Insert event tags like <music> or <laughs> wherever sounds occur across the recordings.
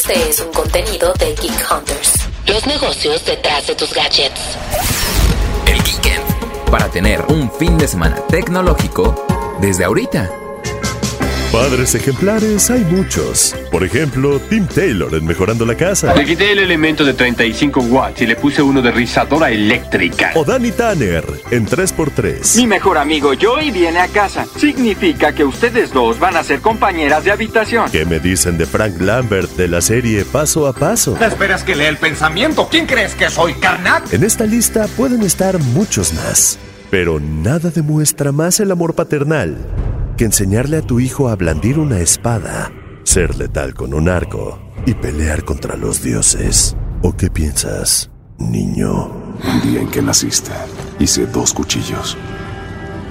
Este es un contenido de Geek Hunters. Los negocios detrás de tus gadgets. El Geekend. Para tener un fin de semana tecnológico desde ahorita. Padres ejemplares hay muchos. Por ejemplo, Tim Taylor en Mejorando la Casa. Le quité el elemento de 35 watts y le puse uno de rizadora eléctrica. O Danny Tanner en 3x3. Mi mejor amigo Joey viene a casa. Significa que ustedes dos van a ser compañeras de habitación. ¿Qué me dicen de Frank Lambert de la serie Paso a Paso? ¿Esperas que lea el pensamiento? ¿Quién crees que soy, Karnak? En esta lista pueden estar muchos más. Pero nada demuestra más el amor paternal que enseñarle a tu hijo a blandir una espada, ser letal con un arco y pelear contra los dioses. ¿O qué piensas, niño? El día en que naciste, hice dos cuchillos,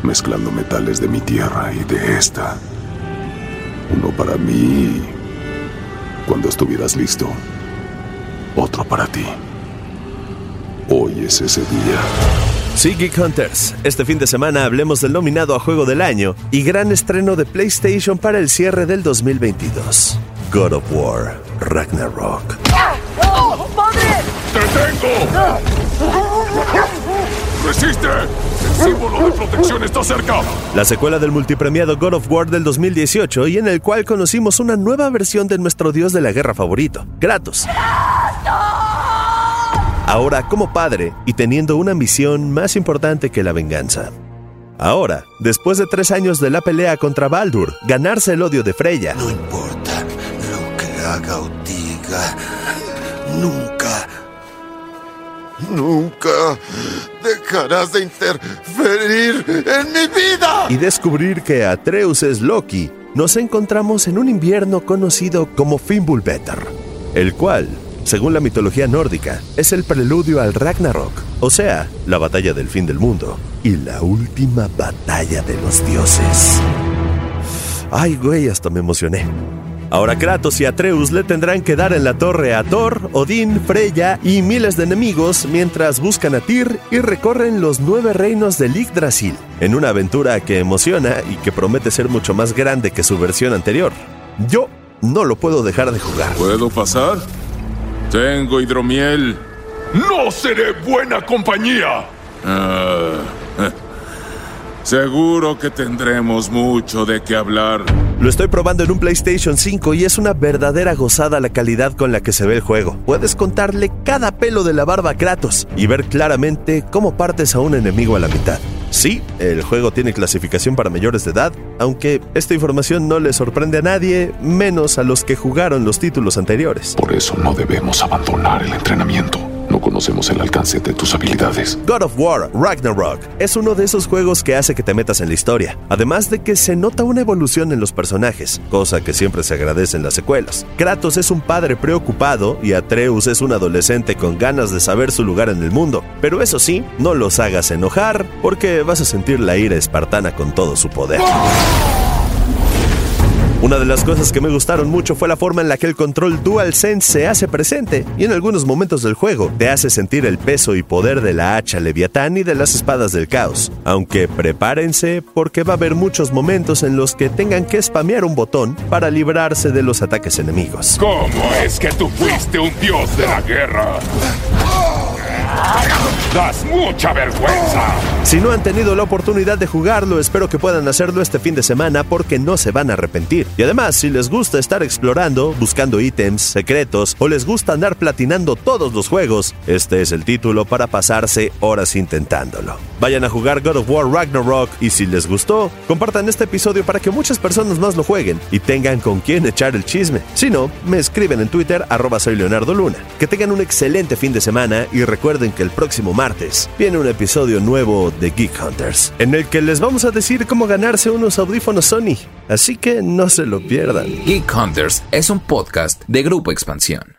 mezclando metales de mi tierra y de esta. Uno para mí cuando estuvieras listo, otro para ti. Hoy es ese día. Sí, Geek Hunters. Este fin de semana hablemos del nominado a Juego del Año y gran estreno de PlayStation para el cierre del 2022. God of War, Ragnarok. ¡Te tengo! ¡Resiste! El símbolo de protección está cerca. La secuela del multipremiado God of War del 2018 y en el cual conocimos una nueva versión de nuestro dios de la guerra favorito, Kratos. Ahora como padre y teniendo una misión más importante que la venganza. Ahora, después de tres años de la pelea contra Baldur, ganarse el odio de Freya. No importa lo que haga o diga, nunca, nunca dejarás de interferir en mi vida. y descubrir que Atreus es Loki, nos encontramos en un invierno conocido como Fimbulvetr, el cual, según la mitología nórdica, es el preludio al Ragnarok, o sea, la batalla del fin del mundo y la última batalla de los dioses. Ay, güey, hasta me emocioné. Ahora Kratos y Atreus le tendrán que dar en la torre a Thor, Odín, Freya y miles de enemigos mientras buscan a Tyr y recorren los nueve reinos de Yggdrasil, en una aventura que emociona y que promete ser mucho más grande que su versión anterior. Yo no lo puedo dejar de jugar. ¿Puedo pasar? Tengo hidromiel. ¡No seré buena compañía! Ah, eh. <laughs> Seguro que tendremos mucho de qué hablar. Lo estoy probando en un PlayStation 5 y es una verdadera gozada la calidad con la que se ve el juego. Puedes contarle cada pelo de la barba a Kratos y ver claramente cómo partes a un enemigo a la mitad. Sí, el juego tiene clasificación para mayores de edad, aunque esta información no le sorprende a nadie, menos a los que jugaron los títulos anteriores. Por eso no debemos abandonar el entrenamiento. No conocemos el alcance de tus habilidades. God of War Ragnarok es uno de esos juegos que hace que te metas en la historia, además de que se nota una evolución en los personajes, cosa que siempre se agradece en las secuelas. Kratos es un padre preocupado y Atreus es un adolescente con ganas de saber su lugar en el mundo, pero eso sí, no los hagas enojar porque vas a sentir la ira espartana con todo su poder. Una de las cosas que me gustaron mucho fue la forma en la que el control DualSense se hace presente y en algunos momentos del juego te hace sentir el peso y poder de la hacha Leviatán y de las espadas del caos. Aunque prepárense porque va a haber muchos momentos en los que tengan que spamear un botón para librarse de los ataques enemigos. ¿Cómo es que tú fuiste un dios de la guerra? Das mucha vergüenza. Si no han tenido la oportunidad de jugarlo, espero que puedan hacerlo este fin de semana porque no se van a arrepentir. Y además, si les gusta estar explorando, buscando ítems, secretos o les gusta andar platinando todos los juegos, este es el título para pasarse horas intentándolo. Vayan a jugar God of War Ragnarok y si les gustó, compartan este episodio para que muchas personas más lo jueguen y tengan con quién echar el chisme. Si no, me escriben en Twitter arroba soy Leonardo Luna. Que tengan un excelente fin de semana y recuerden que el próximo martes viene un episodio nuevo de Geek Hunters, en el que les vamos a decir cómo ganarse unos audífonos Sony. Así que no se lo pierdan. Geek Hunters es un podcast de Grupo Expansión.